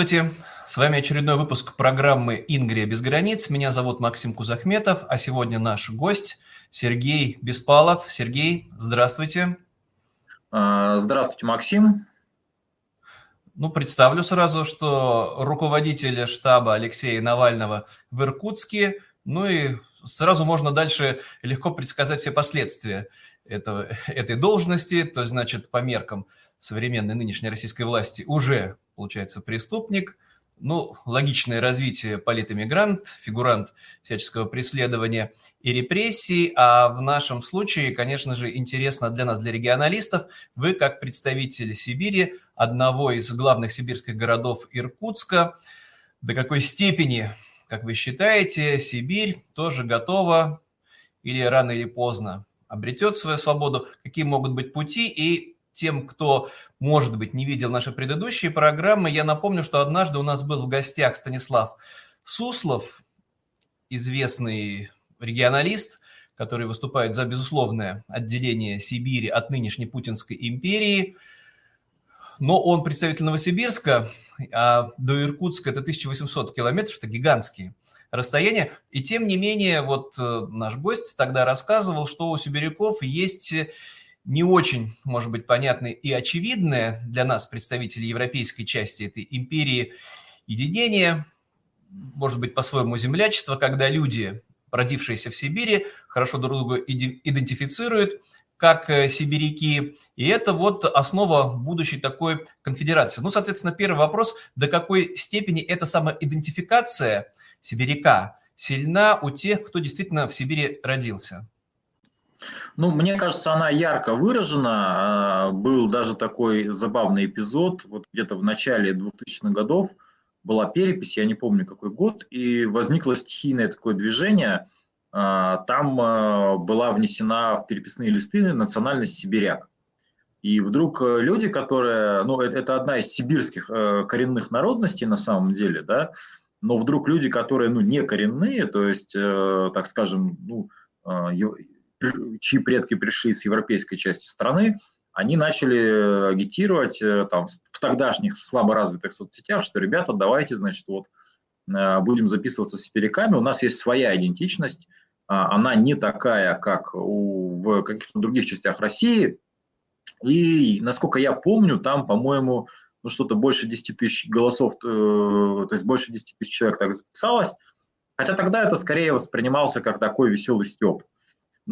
Здравствуйте, с вами очередной выпуск программы «Ингрия без границ». Меня зовут Максим Кузахметов, а сегодня наш гость Сергей Беспалов. Сергей, здравствуйте. А, здравствуйте, Максим. Ну, представлю сразу, что руководитель штаба Алексея Навального в Иркутске, ну и сразу можно дальше легко предсказать все последствия этого, этой должности, то есть, значит, по меркам современной нынешней российской власти уже получается, преступник. Ну, логичное развитие политэмигрант, фигурант всяческого преследования и репрессий. А в нашем случае, конечно же, интересно для нас, для регионалистов, вы как представитель Сибири, одного из главных сибирских городов Иркутска, до какой степени, как вы считаете, Сибирь тоже готова или рано или поздно обретет свою свободу, какие могут быть пути и тем, кто, может быть, не видел наши предыдущие программы, я напомню, что однажды у нас был в гостях Станислав Суслов, известный регионалист, который выступает за безусловное отделение Сибири от нынешней Путинской империи. Но он представитель Новосибирска, а до Иркутска это 1800 километров, это гигантские расстояния. И тем не менее, вот э, наш гость тогда рассказывал, что у сибиряков есть не очень, может быть, понятное и очевидное для нас, представителей европейской части этой империи, единение, может быть, по-своему землячество, когда люди, родившиеся в Сибири, хорошо друг друга идентифицируют, как э, сибиряки, и это вот основа будущей такой конфедерации. Ну, соответственно, первый вопрос, до какой степени эта самоидентификация сибиряка сильна у тех, кто действительно в Сибири родился? Ну, мне кажется, она ярко выражена. А, был даже такой забавный эпизод, вот где-то в начале 2000-х годов была перепись, я не помню какой год, и возникло стихийное такое движение. А, там а, была внесена в переписные листы национальность сибиряк. И вдруг э, люди, которые, ну, это, это одна из сибирских э, коренных народностей на самом деле, да, но вдруг люди, которые, ну, не коренные, то есть, э, так скажем, ну, чьи предки пришли с европейской части страны, они начали агитировать э, там, в тогдашних слабо развитых соцсетях, что, ребята, давайте, значит, вот э, будем записываться с сибиряками, у нас есть своя идентичность, а, она не такая, как у, в каких-то других частях России, и, насколько я помню, там, по-моему, ну, что-то больше 10 тысяч голосов, э, то есть больше 10 тысяч человек так записалось, хотя тогда это скорее воспринимался как такой веселый степ.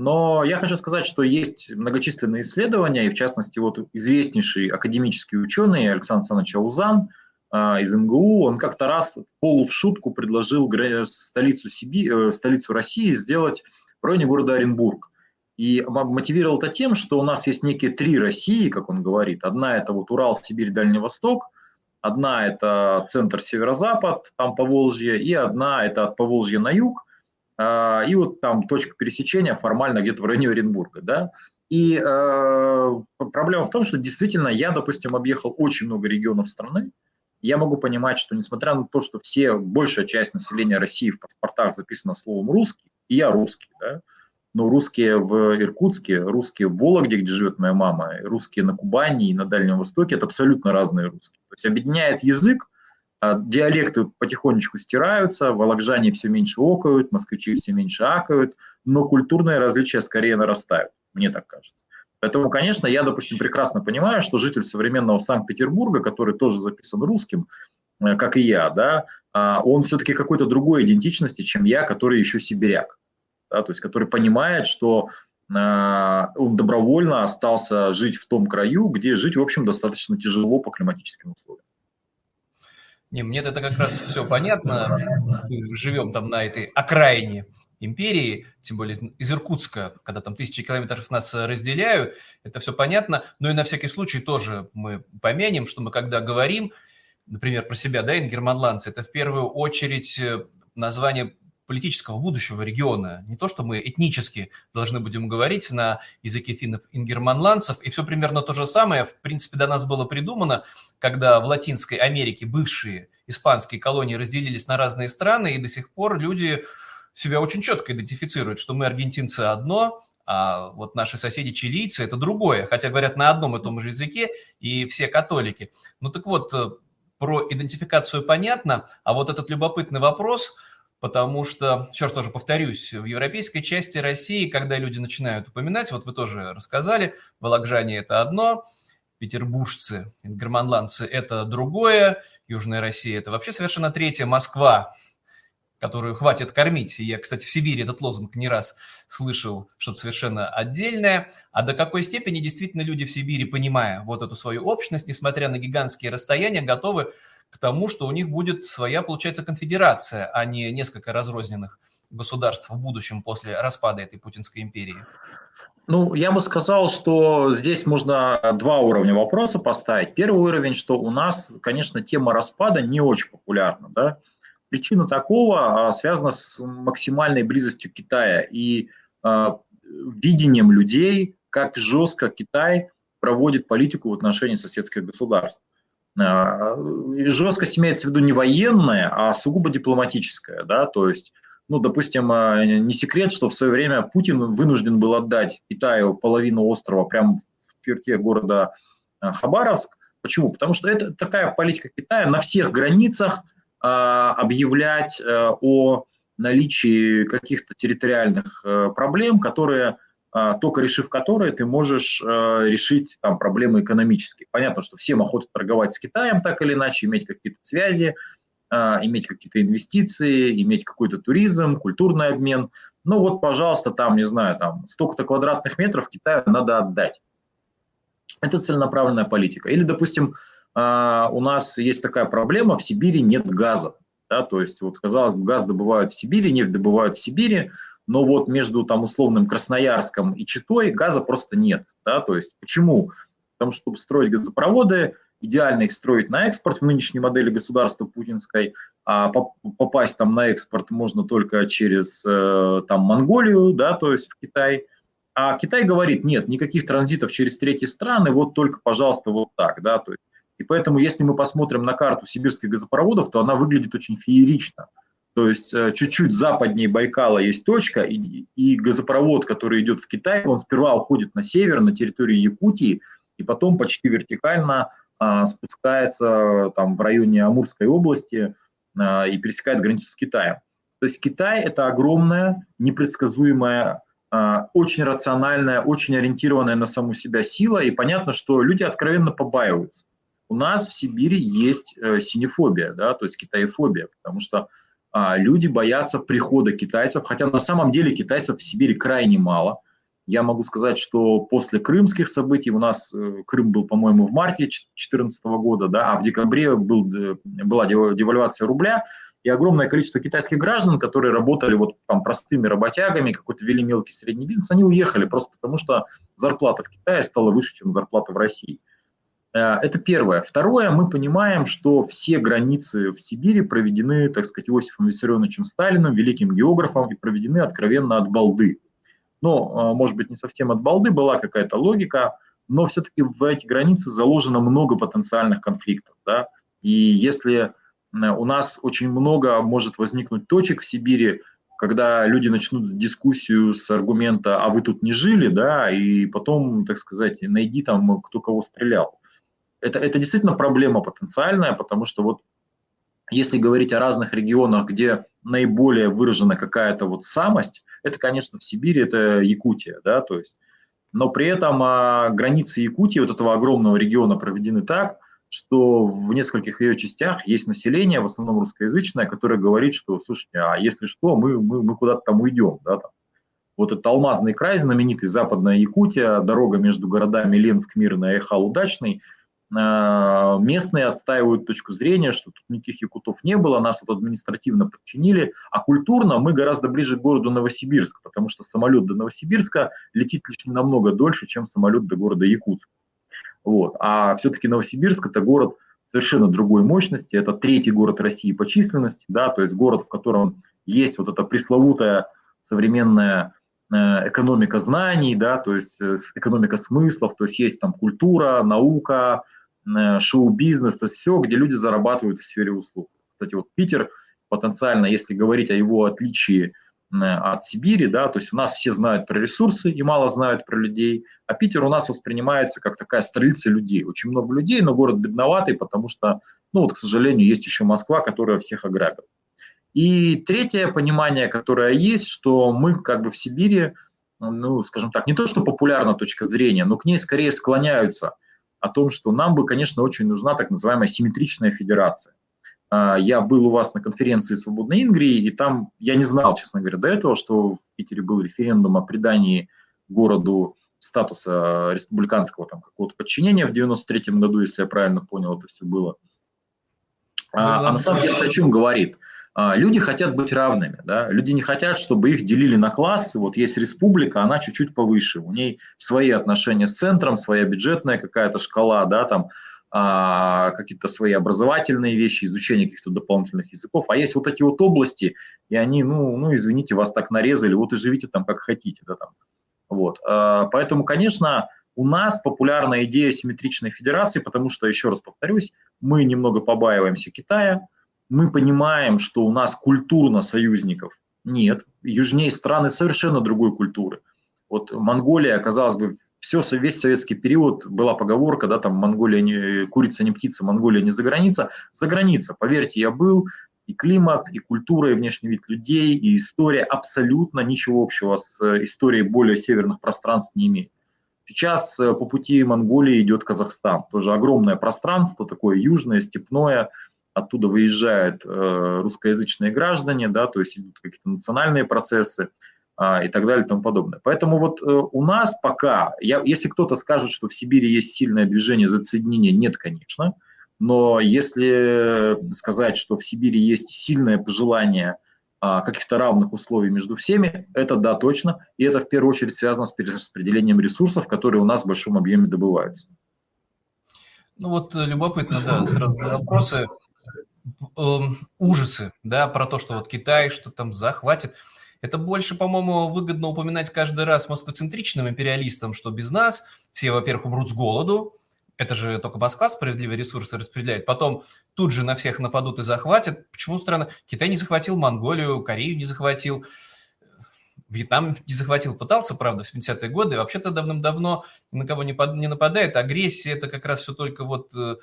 Но я хочу сказать, что есть многочисленные исследования, и в частности вот известнейший академический ученый Александр Александрович Аузан а, из МГУ, он как-то раз полу в шутку предложил столицу, Сиби, э, столицу России сделать в районе города Оренбург. И мотивировал это тем, что у нас есть некие три России, как он говорит. Одна это вот Урал, Сибирь, Дальний Восток, одна это центр северо-запад, там Поволжье, и одна это от Поволжья на юг, и вот там точка пересечения формально где-то в районе Оренбурга, да, и э, проблема в том, что действительно я, допустим, объехал очень много регионов страны, я могу понимать, что несмотря на то, что все, большая часть населения России в паспортах записана словом «русский», и я русский, да, но русские в Иркутске, русские в Вологде, где живет моя мама, русские на Кубани и на Дальнем Востоке – это абсолютно разные русские. То есть объединяет язык, а диалекты потихонечку стираются, волокжане все меньше окают, москвичи все меньше акают, но культурные различия скорее нарастают, мне так кажется. Поэтому, конечно, я, допустим, прекрасно понимаю, что житель современного Санкт-Петербурга, который тоже записан русским, э, как и я, да, а, он все-таки какой-то другой идентичности, чем я, который еще сибиряк. Да, то есть который понимает, что а, он добровольно остался жить в том краю, где жить, в общем, достаточно тяжело по климатическим условиям. Не, мне это как раз все понятно. Мы живем там на этой окраине империи, тем более из Иркутска, когда там тысячи километров нас разделяют, это все понятно. Но и на всякий случай тоже мы помянем, что мы когда говорим, например, про себя, да, ингерманландцы, это в первую очередь э, название политического будущего региона. Не то, что мы этнически должны будем говорить на языке финнов ингерманландцев, и все примерно то же самое, в принципе, до нас было придумано, когда в Латинской Америке бывшие испанские колонии разделились на разные страны, и до сих пор люди себя очень четко идентифицируют, что мы аргентинцы одно, а вот наши соседи чилийцы – это другое, хотя говорят на одном и том же языке, и все католики. Ну так вот, про идентификацию понятно, а вот этот любопытный вопрос, потому что, еще раз тоже повторюсь, в европейской части России, когда люди начинают упоминать, вот вы тоже рассказали, волокжане – это одно, петербуржцы, германландцы – это другое, Южная Россия – это вообще совершенно третье, Москва которую хватит кормить. Я, кстати, в Сибири этот лозунг не раз слышал, что-то совершенно отдельное. А до какой степени действительно люди в Сибири, понимая вот эту свою общность, несмотря на гигантские расстояния, готовы к тому, что у них будет своя, получается, конфедерация, а не несколько разрозненных государств в будущем после распада этой Путинской империи? Ну, я бы сказал, что здесь можно два уровня вопроса поставить. Первый уровень, что у нас, конечно, тема распада не очень популярна, да, Причина такого а, связана с максимальной близостью Китая и а, видением людей, как жестко Китай проводит политику в отношении соседских государств. А, жесткость имеется в виду не военная, а сугубо дипломатическая. Да? То есть, ну, допустим, не секрет, что в свое время Путин вынужден был отдать Китаю половину острова прямо в черте города Хабаровск. Почему? Потому что это такая политика Китая на всех границах – объявлять э, о наличии каких-то территориальных э, проблем, которые только решив которые, ты можешь э, решить там, проблемы экономические. Понятно, что всем охота торговать с Китаем так или иначе, иметь какие-то связи, а, иметь какие-то инвестиции, иметь какой-то туризм, культурный обмен. Ну вот, пожалуйста, там, не знаю, там столько-то квадратных метров Китаю надо отдать. Это целенаправленная политика. Или, допустим, а, у нас есть такая проблема, в Сибири нет газа. Да, то есть, вот, казалось бы, газ добывают в Сибири, нефть добывают в Сибири, но вот между там условным Красноярском и Читой газа просто нет. Да, то есть, почему? Потому что, чтобы строить газопроводы, идеально их строить на экспорт в нынешней модели государства путинской, а попасть там на экспорт можно только через э, там Монголию, да, то есть в Китай. А Китай говорит, нет, никаких транзитов через третьи страны, вот только, пожалуйста, вот так, да, то есть и поэтому, если мы посмотрим на карту сибирских газопроводов, то она выглядит очень феерично. То есть э, чуть-чуть западнее Байкала есть точка, и, и газопровод, который идет в Китай, он сперва уходит на север, на территорию Якутии, и потом почти вертикально а, спускается там, в районе Амурской области а, и пересекает границу с Китаем. То есть Китай – это огромная, непредсказуемая, а, очень рациональная, очень ориентированная на саму себя сила, и понятно, что люди откровенно побаиваются. У нас в Сибири есть э, синефобия, да, то есть китаефобия, потому что люди боятся прихода китайцев, хотя на самом деле китайцев в Сибири крайне мало. Я могу сказать, что после крымских событий, у нас э, Крым был, по-моему, в марте 2014 года, да, а в декабре был, была девальвация рубля, и огромное количество китайских граждан, которые работали вот там простыми работягами, какой-то вели мелкий средний бизнес, они уехали просто потому, что зарплата в Китае стала выше, чем зарплата в России. Э, это первое. Второе, мы понимаем, что все границы в Сибири проведены, так сказать, Иосифом Виссарионовичем Сталиным, великим географом, и проведены откровенно от балды. Но, э, может быть, не совсем от балды, была какая-то логика, но все-таки в эти границы заложено много потенциальных конфликтов. Да? И если у нас очень много может возникнуть точек в Сибири, когда люди начнут дискуссию с аргумента «а вы тут не жили», да, и потом, так сказать, найди там, кто кого стрелял это, это действительно проблема потенциальная, потому что вот если говорить о разных регионах, где наиболее выражена какая-то вот самость, это, конечно, в Сибири, это Якутия, да, то есть, но при этом а, границы Якутии, вот этого огромного региона, проведены так, что в нескольких ее частях есть население, в основном русскоязычное, которое говорит, что, слушайте, а если что, мы, мы, мы куда-то там уйдем, да, там. Вот этот алмазный край, знаменитый западная Якутия, дорога между городами Ленск, Мирный, Айхал, Удачный – а, местные отстаивают точку зрения, что тут никаких якутов не было, нас вот административно подчинили, а культурно мы гораздо ближе к городу Новосибирск, потому что самолет до Новосибирска летит лишь намного дольше, чем самолет до города Якутск. Вот. А все-таки Новосибирск – это город совершенно другой мощности, это третий город России по численности, да, то есть город, в котором есть вот эта пресловутая современная э, экономика знаний, да, то есть э, экономика смыслов, то есть есть там культура, наука, шоу-бизнес, то есть все, где люди зарабатывают в сфере услуг. Кстати, вот Питер потенциально, если говорить о его отличии э, от Сибири, да, то есть у нас все знают про ресурсы и мало знают про людей, а Питер у нас воспринимается как такая столица людей. Очень много людей, но город бедноватый, потому что Ну вот, к сожалению, есть еще Москва, которая всех ограбила. И третье понимание, которое есть, что мы как бы в Сибири, ну, скажем так, не то, что популярна точка зрения, но к ней скорее склоняются о том, что нам бы, конечно, очень нужна так называемая симметричная федерация. А, я был у вас на конференции «Свободной Ингрии», и там я не знал, честно говоря, до этого, что в Питере был референдум о придании городу статуса республиканского там какого-то подчинения в 93 году, если я правильно понял, это все было. А, а на самом деле это о чем говорит? А, люди хотят быть равными, да? люди не хотят, чтобы их делили на классы. Вот есть республика, она чуть-чуть повыше, у ней свои отношения с центром, своя бюджетная какая-то шкала, да, там а, какие-то свои образовательные вещи, изучение каких-то дополнительных языков. А есть вот эти вот области, и они, ну, ну извините, вас так нарезали, вот и живите там как хотите, да, там. Вот. А, поэтому, конечно, у нас популярна идея симметричной федерации, потому что, еще раз повторюсь, мы немного побаиваемся Китая, мы понимаем, что у нас культурно союзников нет. Южнее страны совершенно другой культуры. Вот Монголия, казалось бы, все, весь советский период была поговорка, да, там Монголия не, курица не птица, Монголия не за граница. За граница, поверьте, я был, и климат, и культура, и внешний вид людей, и история абсолютно ничего общего с э, историей более северных пространств не имеет. Сейчас э, по пути Монголии идет Казахстан, тоже огромное пространство, такое южное, степное, оттуда выезжают э, русскоязычные граждане, да, то есть идут какие-то национальные процессы э, и так далее и тому подобное. Поэтому вот э, у нас пока, я, если кто-то скажет, что в Сибири есть сильное движение за отсоединение, нет, конечно, но если сказать, что в Сибири есть сильное пожелание э, каких-то равных условий между всеми, это да, точно, и это в первую очередь связано с перераспределением ресурсов, которые у нас в большом объеме добываются. Ну вот э, любопытно, да, сразу вопросы. Эм, ужасы, да, про то, что вот Китай что там захватит. Это больше, по-моему, выгодно упоминать каждый раз москвоцентричным империалистам, что без нас все, во-первых, умрут с голоду, это же только Москва справедливые ресурсы распределяет. Потом тут же на всех нападут и захватят. Почему странно? Китай не захватил Монголию, Корею не захватил, Вьетнам не захватил. Пытался, правда, в 70-е годы. Вообще-то давным-давно на кого не нападает. Агрессия – это как раз все только вот э,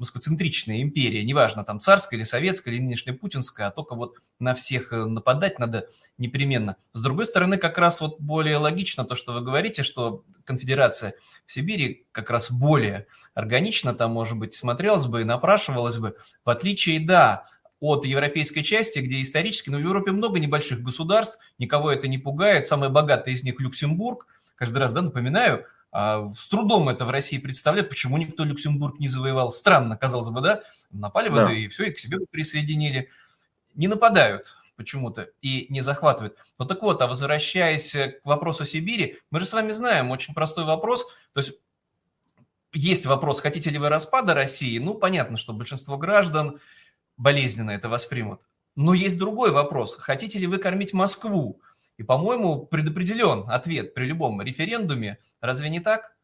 москвоцентричная империя, неважно, там царская или советская, или нынешняя путинская, а только вот на всех э, нападать надо непременно. С другой стороны, как раз вот более логично то, что вы говорите, что конфедерация в Сибири как раз более органично там, может быть, смотрелась бы и напрашивалась бы, в отличие, да, от европейской части, где исторически, но ну, в Европе много небольших государств, никого это не пугает, самое богатое из них Люксембург, каждый раз, да, напоминаю, с трудом это в России представляют, почему никто Люксембург не завоевал. Странно, казалось бы, да? Напали да. воды и все, и к себе присоединили. Не нападают почему-то и не захватывают. Ну так вот, а возвращаясь к вопросу Сибири, мы же с вами знаем очень простой вопрос. То есть есть вопрос, хотите ли вы распада России? Ну, понятно, что большинство граждан болезненно это воспримут. Но есть другой вопрос. Хотите ли вы кормить Москву? И, по-моему, предопределен ответ при любом референдуме. Разве не так?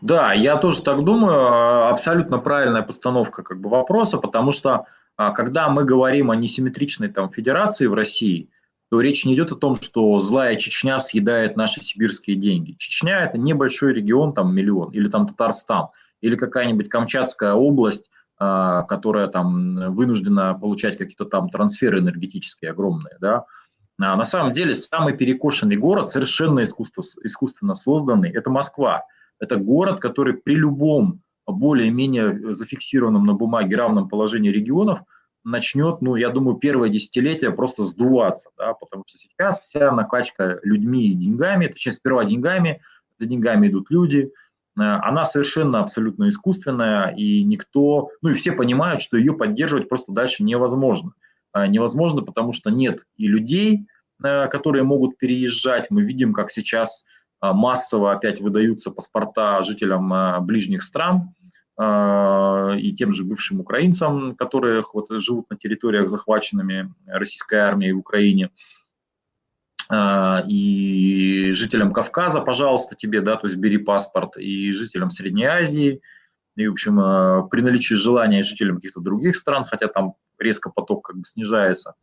Да, я тоже так думаю. Абсолютно правильная постановка как бы, вопроса, потому что а, когда мы говорим о несимметричной там, федерации в России, то речь не идет о том, что злая Чечня съедает наши сибирские деньги. Чечня – это небольшой регион, там миллион, или там Татарстан, или какая-нибудь Камчатская область, а, которая там вынуждена получать какие-то там трансферы энергетические огромные, да, а на самом деле самый перекошенный город, совершенно искусственно созданный, это Москва. Это город, который при любом более-менее зафиксированном на бумаге равном положении регионов начнет, ну, я думаю, первое десятилетие просто сдуваться, да, потому что сейчас вся накачка людьми и деньгами, точнее, сперва деньгами, за деньгами идут люди, э, она совершенно абсолютно искусственная, и никто, ну и все понимают, что ее поддерживать просто дальше невозможно. А, невозможно, потому что нет и людей, э, которые могут переезжать. Мы видим, как сейчас а, массово опять выдаются паспорта жителям а, ближних стран и тем же бывшим украинцам, которые вот живут на территориях, захваченными российской армией в Украине. И жителям Кавказа, пожалуйста, тебе, да, то есть бери паспорт, и жителям Средней Азии, и, в общем, при наличии желания жителям каких-то других стран, хотя там резко поток как бы снижается.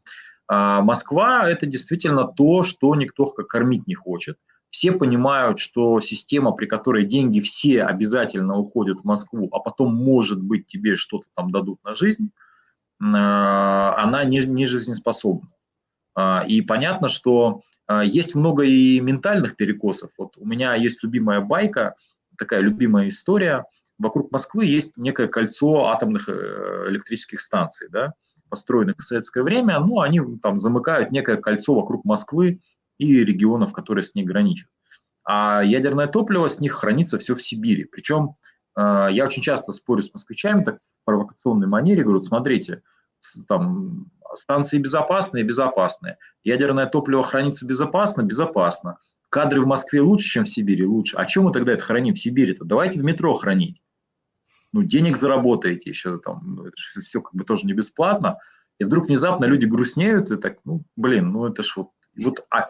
А Москва – это действительно то, что никто кормить не хочет. все понимают, что система, при которой деньги все обязательно уходят в Москву, а потом, может быть, тебе что-то там дадут на жизнь, э, она не, не жизнеспособна. А, и понятно, что а, есть много и ментальных перекосов. Вот у меня есть любимая байка, такая любимая история. Вокруг Москвы есть некое кольцо атомных э, электрических станций, да, построенных в советское время. Ну, они там замыкают некое кольцо вокруг Москвы и регионов, которые с ней граничат. А ядерное топливо с них хранится все в Сибири. Причем а, я очень часто спорю с москвичами так в провокационной манере, говорю, смотрите, там станции безопасные, безопасные. Ядерное топливо хранится безопасно, безопасно. Кадры в Москве лучше, чем в Сибири, лучше. А чем мы тогда это храним в Сибири-то? Давайте в метро хранить. Ну, денег заработаете еще там, ну, все как бы тоже не бесплатно. И вдруг внезапно люди грустнеют и так, ну, блин, ну это ж вот вот а,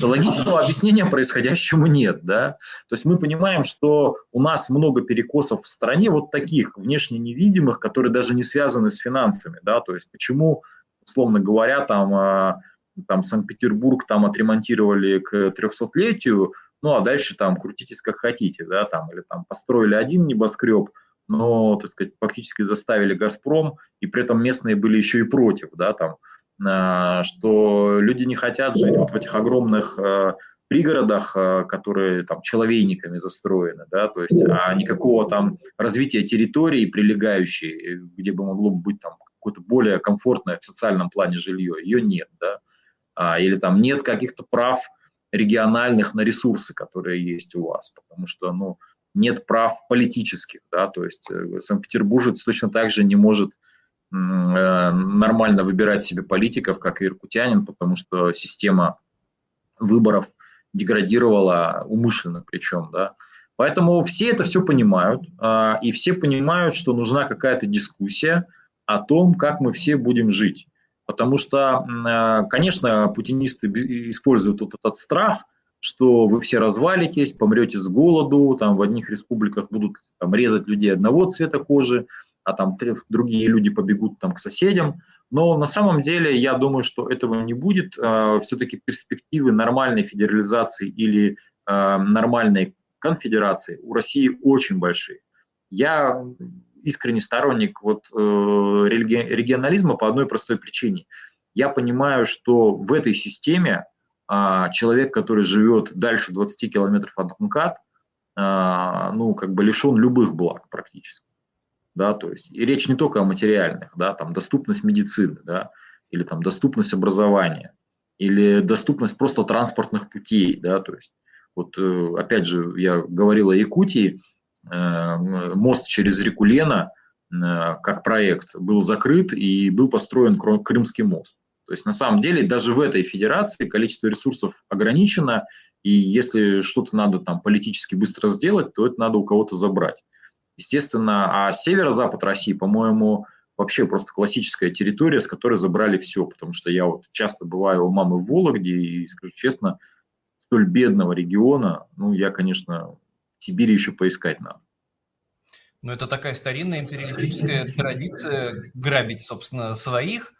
логичного объяснения происходящему нет, да. То есть мы понимаем, что у нас много перекосов в стране вот таких внешне невидимых, которые даже не связаны с финансами, да. То есть почему, условно говоря, там, а, там Санкт-Петербург там отремонтировали к 300-летию, ну а дальше там крутитесь как хотите, да, там или там построили один небоскреб, но, так сказать, фактически заставили «Газпром», и при этом местные были еще и против, да, там, Э, что люди не хотят жить вот в этих огромных э, пригородах, э, которые там человейниками застроены, да, то есть а никакого там развития территории прилегающей, где бы могло быть там какое-то более комфортное в социальном плане жилье, ее нет, да, а, или там нет каких-то прав региональных на ресурсы, которые есть у вас, потому что, ну, нет прав политических, да, то есть Санкт-Петербуржец точно так же не может Э, нормально выбирать себе политиков, как и иркутянин, потому что система выборов деградировала умышленно причем, да. Поэтому все это все понимают, а, и все понимают, что нужна какая-то дискуссия о том, как мы все будем жить. Потому что, э, конечно, путинисты используют вот этот страх, что вы все развалитесь, помрете с голоду, там в одних республиках будут там, резать людей одного цвета кожи, а там другие люди побегут там к соседям. Но на самом деле я думаю, что этого не будет. А, Все-таки перспективы нормальной федерализации или а, нормальной конфедерации у России очень большие. Я искренний сторонник вот, э, регионализма по одной простой причине. Я понимаю, что в этой системе а, человек, который живет дальше 20 километров от МКАД, ну, как бы лишен любых благ практически да, то есть и речь не только о материальных, да, там доступность медицины, да, или там доступность образования, или доступность просто транспортных путей, да, то есть вот э, опять же я говорил о Якутии, э, мост через реку Лена э, как проект был закрыт и был построен Крымский мост. То есть на самом деле даже в этой федерации количество ресурсов ограничено, и если что-то надо там политически быстро сделать, то это надо у кого-то забрать. Естественно, а северо-запад России, по-моему, вообще просто классическая территория, с которой забрали все, потому что я вот часто бываю у мамы в Вологде, и, скажу честно, столь бедного региона, ну, я, конечно, в Сибири еще поискать надо. Ну, это такая старинная империалистическая традиция грабить, собственно, своих,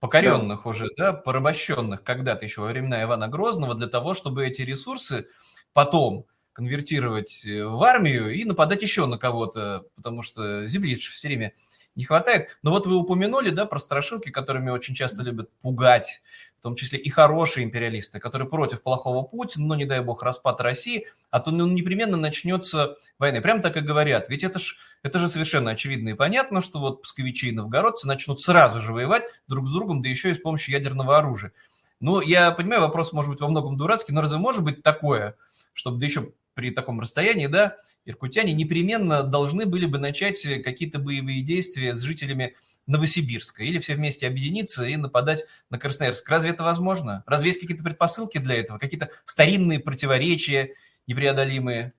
покоренных да. уже, да, порабощенных когда-то еще во времена Ивана Грозного, для того, чтобы эти ресурсы потом конвертировать э, в армию и нападать еще на кого-то, потому что земли все время не хватает. Но вот вы упомянули, да, про страшилки, которыми очень часто любят пугать, в том числе и хорошие империалисты, которые против плохого Путина, но, не дай бог, распад России, а то ну, непременно начнется война. Прям так и говорят. Ведь это, ж, это же совершенно очевидно и понятно, что вот псковичи и новгородцы начнут сразу же воевать друг с другом, да еще и с помощью ядерного оружия. Ну, я понимаю, вопрос может быть во многом дурацкий, но разве может быть такое, чтобы да еще при таком расстоянии, да, иркутяне непременно должны были бы начать какие-то боевые действия с жителями Новосибирска или все вместе объединиться и нападать на Красноярск. Разве это возможно? Разве есть какие-то предпосылки для этого? Какие-то старинные противоречия непреодолимые?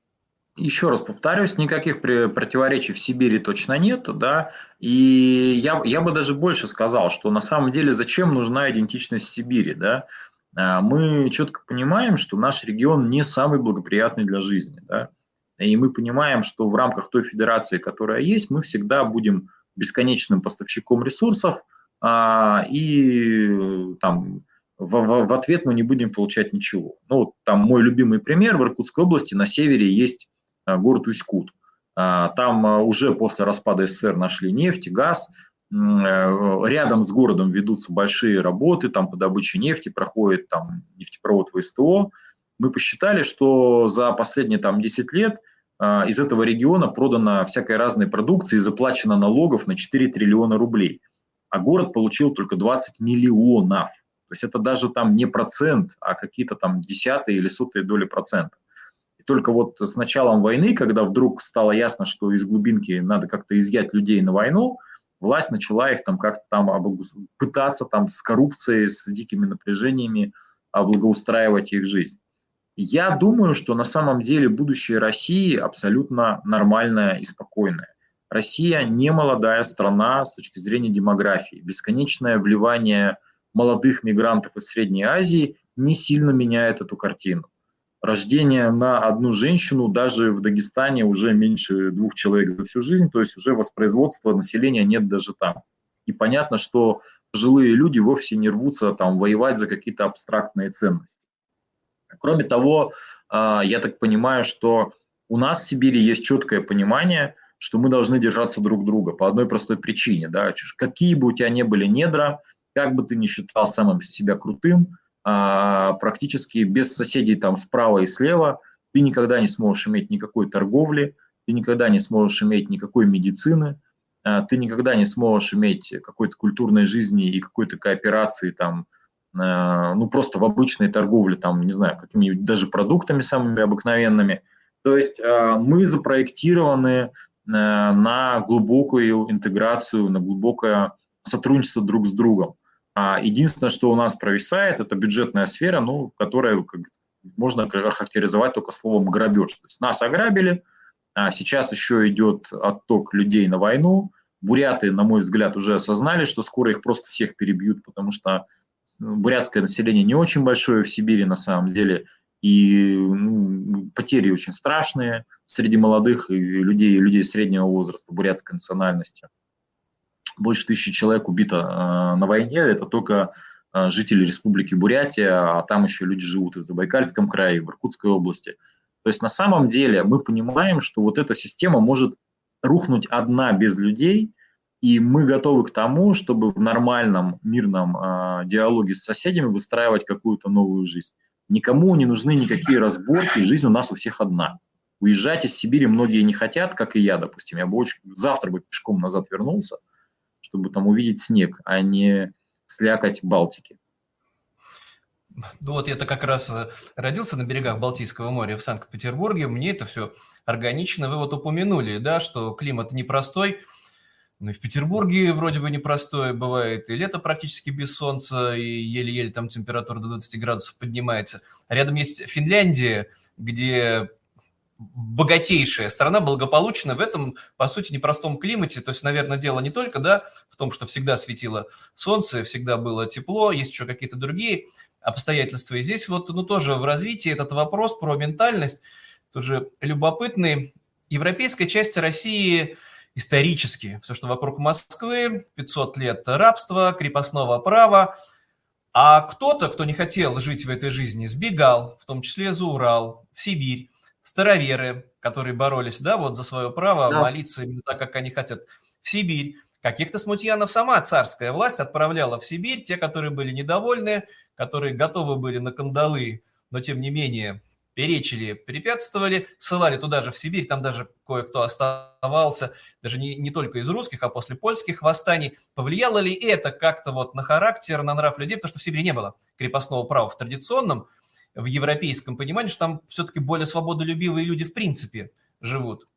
Еще раз повторюсь, никаких противоречий в Сибири точно нет, да, и я, я бы даже больше сказал, что на самом деле зачем нужна идентичность Сибири, да, мы четко понимаем, что наш регион не самый благоприятный для жизни. Да? И мы понимаем, что в рамках той федерации, которая есть, мы всегда будем бесконечным поставщиком ресурсов а, и там в, в, в ответ мы не будем получать ничего. Ну, там мой любимый пример, в Иркутской области на севере есть а, город Усть-Кут. А, там а, уже после распада СССР нашли нефть, газ, рядом с городом ведутся большие работы, там по добыче нефти проходит там нефтепровод ВСТО. Мы посчитали, что за последние там 10 лет из этого региона продано всякой разной продукции и заплачено налогов на 4 триллиона рублей. А город получил только 20 миллионов. То есть это даже там не процент, а какие-то там десятые или сотые доли процента. И только вот с началом войны, когда вдруг стало ясно, что из глубинки надо как-то изъять людей на войну, власть начала их там как-то там пытаться там с коррупцией, с дикими напряжениями облагоустраивать их жизнь. Я думаю, что на самом деле будущее России абсолютно нормальное и спокойное. Россия не молодая страна с точки зрения демографии. Бесконечное вливание молодых мигрантов из Средней Азии не сильно меняет эту картину. Рождение на одну женщину даже в Дагестане уже меньше двух человек за всю жизнь, то есть уже воспроизводства населения нет даже там. И понятно, что пожилые люди вовсе не рвутся там воевать за какие-то абстрактные ценности. Кроме того, а, я так понимаю, что у нас в Сибири есть четкое понимание, что мы должны держаться друг друга по одной простой причине. Да? Какие бы у тебя ни были недра, как бы ты ни считал самым себя крутым, практически без соседей там справа и слева ты никогда не сможешь иметь никакой торговли, ты никогда не сможешь иметь никакой медицины, а, ты никогда не сможешь иметь какой-то культурной жизни и какой-то кооперации там, а, ну просто в обычной торговле, там, не знаю, какими-нибудь даже продуктами самыми обыкновенными. То есть мы запроектированы на глубокую интеграцию, на глубокое сотрудничество друг с другом. А единственное, что у нас провисает, это бюджетная сфера, ну, которая можно характеризовать только словом грабеж. То есть нас ограбили, а сейчас еще идет отток людей на войну. Буряты, на мой взгляд, уже осознали, что скоро их просто всех перебьют, потому что бурятское население не очень большое в Сибири на самом деле, и ну, потери очень страшные среди молодых и людей, людей среднего возраста бурятской национальности больше тысячи человек убито э, на войне, это только э, жители Республики Бурятия, а там еще люди живут и в Забайкальском крае, и в Иркутской области. То есть на самом деле мы понимаем, что вот эта система может рухнуть одна без людей, и мы готовы к тому, чтобы в нормальном мирном э, диалоге с соседями выстраивать какую-то новую жизнь. Никому не нужны никакие разборки, жизнь у нас у всех одна. Уезжать из Сибири многие не хотят, как и я, допустим. Я бы очень завтра бы пешком назад вернулся, чтобы там увидеть снег, а не слякоть Балтики. Ну вот я-то как раз э, родился на берегах Балтийского моря в Санкт-Петербурге, мне это все органично. Вы вот упомянули, да, что климат непростой, ну и в Петербурге вроде бы непростой бывает, и лето практически без солнца, и еле-еле там температура до 20 градусов поднимается. Рядом есть Финляндия, где богатейшая страна, благополучная в этом, по сути, непростом климате. То есть, наверное, дело не только да, в том, что всегда светило солнце, всегда было тепло, есть еще какие-то другие обстоятельства. И здесь вот ну, тоже в развитии этот вопрос про ментальность тоже любопытный. Европейская часть России исторически, все, что вокруг Москвы, 500 лет рабства, крепостного права, а кто-то, кто не хотел жить в этой жизни, сбегал, в том числе за Урал, в Сибирь, староверы, которые боролись, да, вот за свое право да. молиться именно так, как они хотят, в Сибирь. Каких-то смутьянов сама царская власть отправляла в Сибирь, те, которые были недовольны, которые готовы были на кандалы, но тем не менее перечили, препятствовали, ссылали туда же в Сибирь, там даже кое-кто оставался, даже не, не только из русских, а после польских восстаний. Повлияло ли это как-то вот на характер, на нрав людей, потому что в Сибири не было крепостного права в традиционном в европейском понимании, что там все-таки более свободолюбивые люди в принципе живут?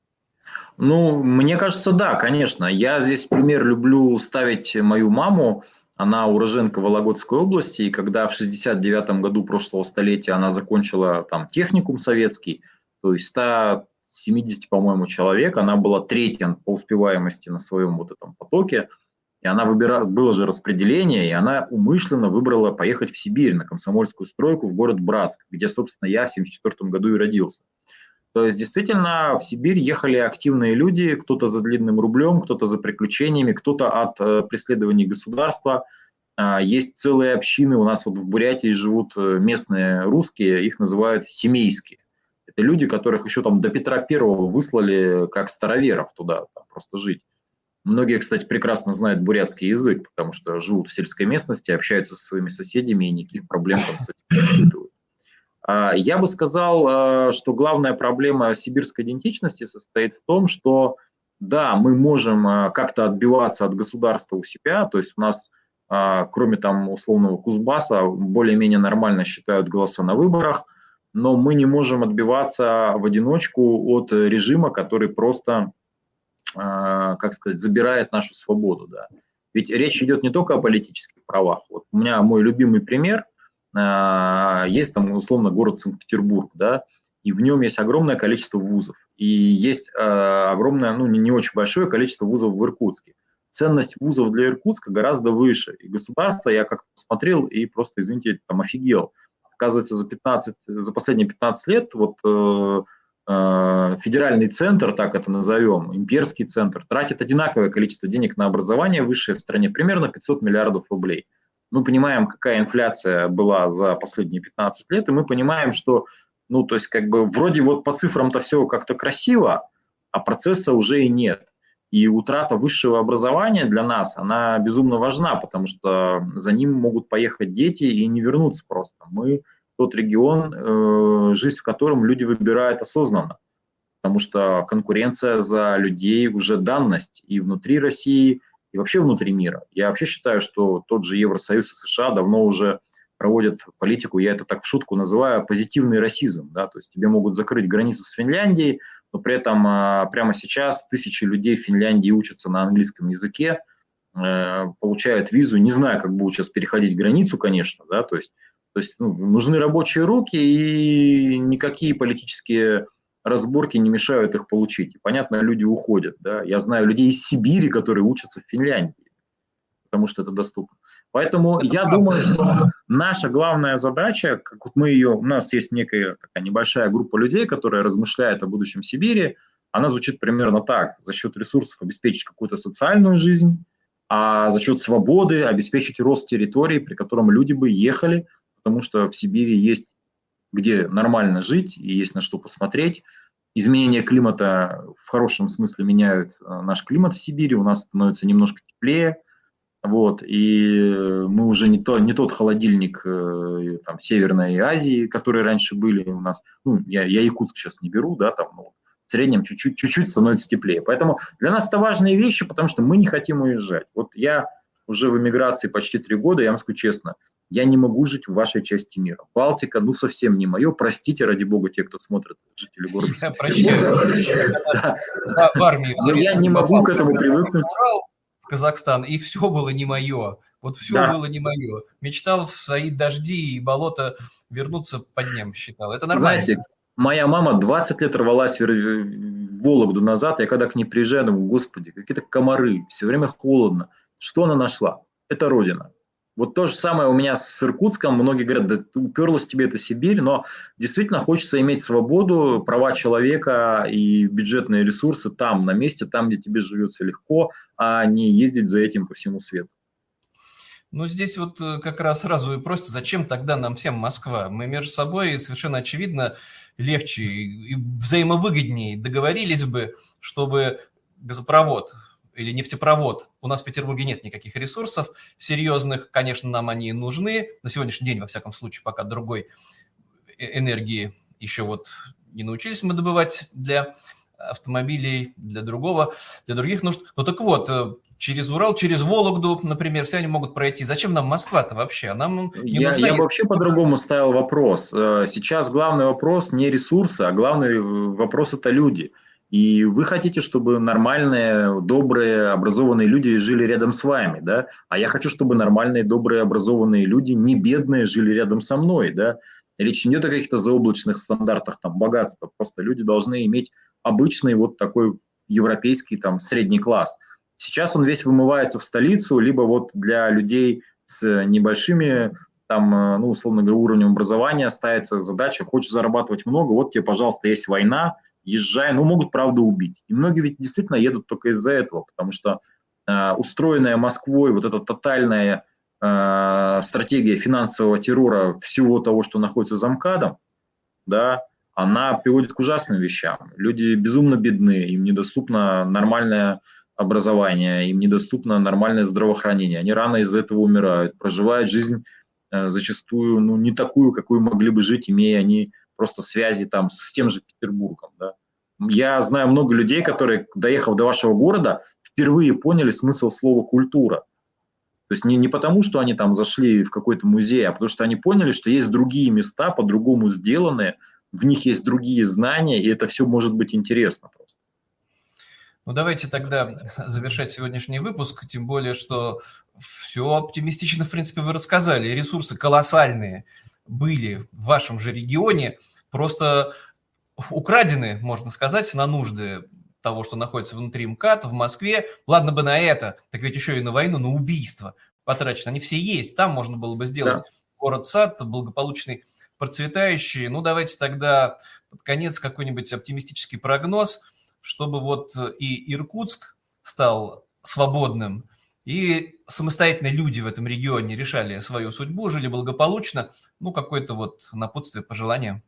Ну, мне кажется, да, конечно. Я здесь пример люблю ставить мою маму. Она уроженка Вологодской области, и когда в 69 году прошлого столетия она закончила там техникум советский, то есть 170, по-моему, человек, она была третья по успеваемости на своем вот этом потоке – и она выбирала, было же распределение, и она умышленно выбрала поехать в Сибирь на комсомольскую стройку в город Братск, где, собственно, я в 1974 году и родился. То есть, действительно, в Сибирь ехали активные люди, кто-то за длинным рублем, кто-то за приключениями, кто-то от э, преследований государства. А, есть целые общины, у нас вот в Бурятии живут э, местные русские, их называют семейские. Это люди, которых еще там до Петра Первого выслали как староверов туда там, просто жить. Многие, кстати, прекрасно знают бурятский язык, потому что живут в сельской местности, общаются со своими соседями и никаких проблем там с этим не испытывают. А, я бы сказал, а, что главная проблема сибирской идентичности состоит в том, что да, мы можем как-то отбиваться от государства у себя, то есть у нас а, кроме там условного Кузбасса, более-менее нормально считают голоса на выборах, но мы не можем отбиваться в одиночку от режима, который просто, а, как сказать, забирает нашу свободу. Да. Ведь речь идет не только о политических правах. Вот у меня мой любимый пример, а, есть там условно город Санкт-Петербург, да, и в нем есть огромное количество вузов, и есть огромное, ну не очень большое количество вузов в Иркутске ценность вузов для Иркутска гораздо выше. И государство, я как-то смотрел и просто, извините, там офигел. Оказывается, за, 15, за последние 15 лет вот э, федеральный центр, так это назовем, имперский центр, тратит одинаковое количество денег на образование высшее в стране, примерно 500 миллиардов рублей. Мы понимаем, какая инфляция была за последние 15 лет, и мы понимаем, что, ну, то есть, как бы, вроде вот по цифрам-то все как-то красиво, а процесса уже и нет. И утрата высшего образования для нас, она безумно важна, потому что за ним могут поехать дети и не вернуться просто. Мы тот регион, э, жизнь в котором люди выбирают осознанно, потому что конкуренция за людей уже данность и внутри России, и вообще внутри мира. Я вообще считаю, что тот же Евросоюз и США давно уже проводят политику, я это так в шутку называю, позитивный расизм. Да? То есть тебе могут закрыть границу с Финляндией, но при этом а, прямо сейчас тысячи людей в Финляндии учатся на английском языке, э, получают визу, не знаю, как будут сейчас переходить границу, конечно, да, то есть, то есть ну, нужны рабочие руки, и никакие политические разборки не мешают их получить. И, понятно, люди уходят, да. Я знаю людей из Сибири, которые учатся в Финляндии, потому что это доступно. Поэтому это я правда. думаю, что наша главная задача, как вот мы ее, у нас есть некая такая небольшая группа людей, которая размышляет о будущем Сибири, она звучит примерно так. За счет ресурсов обеспечить какую-то социальную жизнь, а за счет свободы обеспечить рост территории, при котором люди бы ехали, потому что в Сибири есть где нормально жить и есть на что посмотреть. Изменение климата в хорошем смысле меняют э, наш климат в Сибири, у нас становится немножко теплее, вот, и мы уже не, то, не тот холодильник э, там, Северной Азии, которые раньше были у нас. Ну, я, я Якутск сейчас не беру, да, там, ну, в среднем чуть-чуть, чуть-чуть становится теплее. Поэтому для нас это важные вещи, потому что мы не хотим уезжать. Вот я уже в эмиграции почти три года, я вам скажу честно, я не могу жить в вашей части мира. Балтика, ну, совсем не мое. Простите, ради бога, те, кто смотрит, жители города. Я прощаю. В армии. Но я не могу к этому привыкнуть. Казахстан, и все было не мое. Вот все да. было не мое. Мечтал в свои дожди и болота вернуться под ним, считал. Это нормально. Знаете, моя мама 20 лет рвалась в Вологду назад. Я когда к ней приезжаю, думаю, господи, какие-то комары, все время холодно. Что она нашла? Это родина. Вот то же самое у меня с Иркутском. Многие говорят, да уперлась тебе это Сибирь, но действительно хочется иметь свободу, права человека и бюджетные ресурсы там, на месте, там, где тебе живется легко, а не ездить за этим по всему свету. Ну, здесь вот э, как раз сразу и просто, зачем тогда нам всем Москва? Мы между собой совершенно очевидно легче и взаимовыгоднее договорились бы, чтобы газопровод или нефтепровод. У нас в Петербурге нет никаких ресурсов серьезных. Конечно, нам они нужны. На сегодняшний день, во всяком случае, пока другой э, энергии еще вот не научились мы добывать для автомобилей, для другого, для других нужд. Ну так вот, э, через Урал, через Вологду, например, все они могут пройти. Зачем нам Москва-то вообще? А нам не я нужна, я вообще по-другому ставил вопрос. Э, сейчас главный вопрос не ресурсы, а главный вопрос это люди – и вы хотите, чтобы нормальные, добрые, образованные люди жили рядом с вами, да? А я хочу, чтобы нормальные, добрые, образованные люди, не бедные, жили рядом со мной, да? Речь не идет о каких-то заоблачных стандартах там богатства, просто люди должны иметь обычный вот такой европейский там средний класс. Сейчас он весь вымывается в столицу, либо вот для людей с небольшими там, э, ну, условно говоря, уровнем образования ставится задача, хочешь зарабатывать много, вот тебе, пожалуйста, есть война, езжая, ну, могут, правда, убить. И многие ведь действительно едут только из-за этого, потому что э, устроенная Москвой вот эта тотальная э, стратегия финансового террора всего того, что находится за МКАДом, да, она приводит к ужасным вещам. Люди безумно бедны, им недоступно нормальное образование, им недоступно нормальное здравоохранение. Они рано из-за этого умирают, проживают жизнь э, зачастую ну, не такую, какую могли бы жить, имея они просто связи там с тем же Петербургом. Да. Я знаю много людей, которые, доехав до вашего города, впервые поняли смысл слова «культура». То есть не, не потому, что они там зашли в какой-то музей, а потому что они поняли, что есть другие места, по-другому сделанные, в них есть другие знания, и это все может быть интересно просто. Ну, давайте тогда завершать сегодняшний выпуск, тем более, что все оптимистично, в принципе, вы рассказали. Ресурсы колоссальные были в вашем же регионе, просто украдены, можно сказать, на нужды того, что находится внутри МКАД в Москве. Ладно бы на это, так ведь еще и на войну, на убийство потрачено. Они все есть, там можно было бы сделать да. город-сад благополучный, процветающий. Ну, давайте тогда под конец какой-нибудь оптимистический прогноз, чтобы вот и Иркутск стал свободным, и самостоятельные люди в этом регионе решали свою судьбу, жили благополучно. Ну, какое-то вот напутствие, пожелание.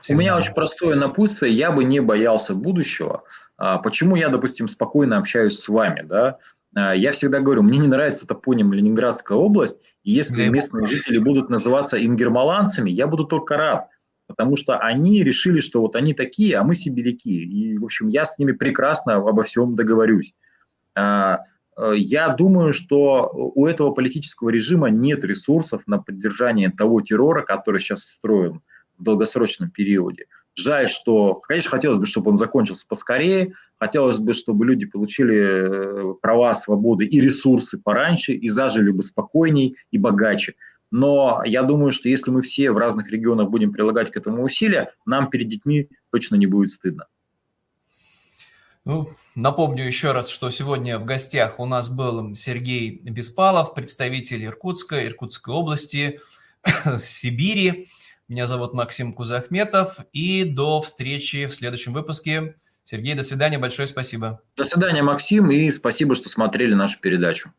Всем У меня очень простое напутствие. Я бы не боялся будущего. А, почему я, допустим, спокойно общаюсь с вами, да? А, я всегда говорю, мне не нравится топоним Ленинградская область, и если местные жители будут называться ингермаланцами, я буду только рад, потому что они решили, что вот они такие, а мы сибиряки. И, в общем, я с ними прекрасно обо всем договорюсь. А, э, я думаю, что у этого политического режима нет ресурсов на поддержание того террора, который сейчас устроен в долгосрочном периоде. Жаль, что, конечно, хотелось бы, чтобы он закончился поскорее, хотелось бы, чтобы люди получили э, права, свободы и ресурсы пораньше, и зажили бы спокойней и богаче. Но я думаю, что если мы все в разных регионах будем прилагать к этому усилия, нам перед детьми точно не будет стыдно. Ну, напомню еще раз, что сегодня в гостях у нас был Сергей Беспалов, представитель Иркутска, Иркутской области, Сибири. Меня зовут Максим Кузахметов. И до встречи в следующем выпуске. Сергей, до свидания. Большое спасибо. До свидания, Максим. И спасибо, что смотрели нашу передачу.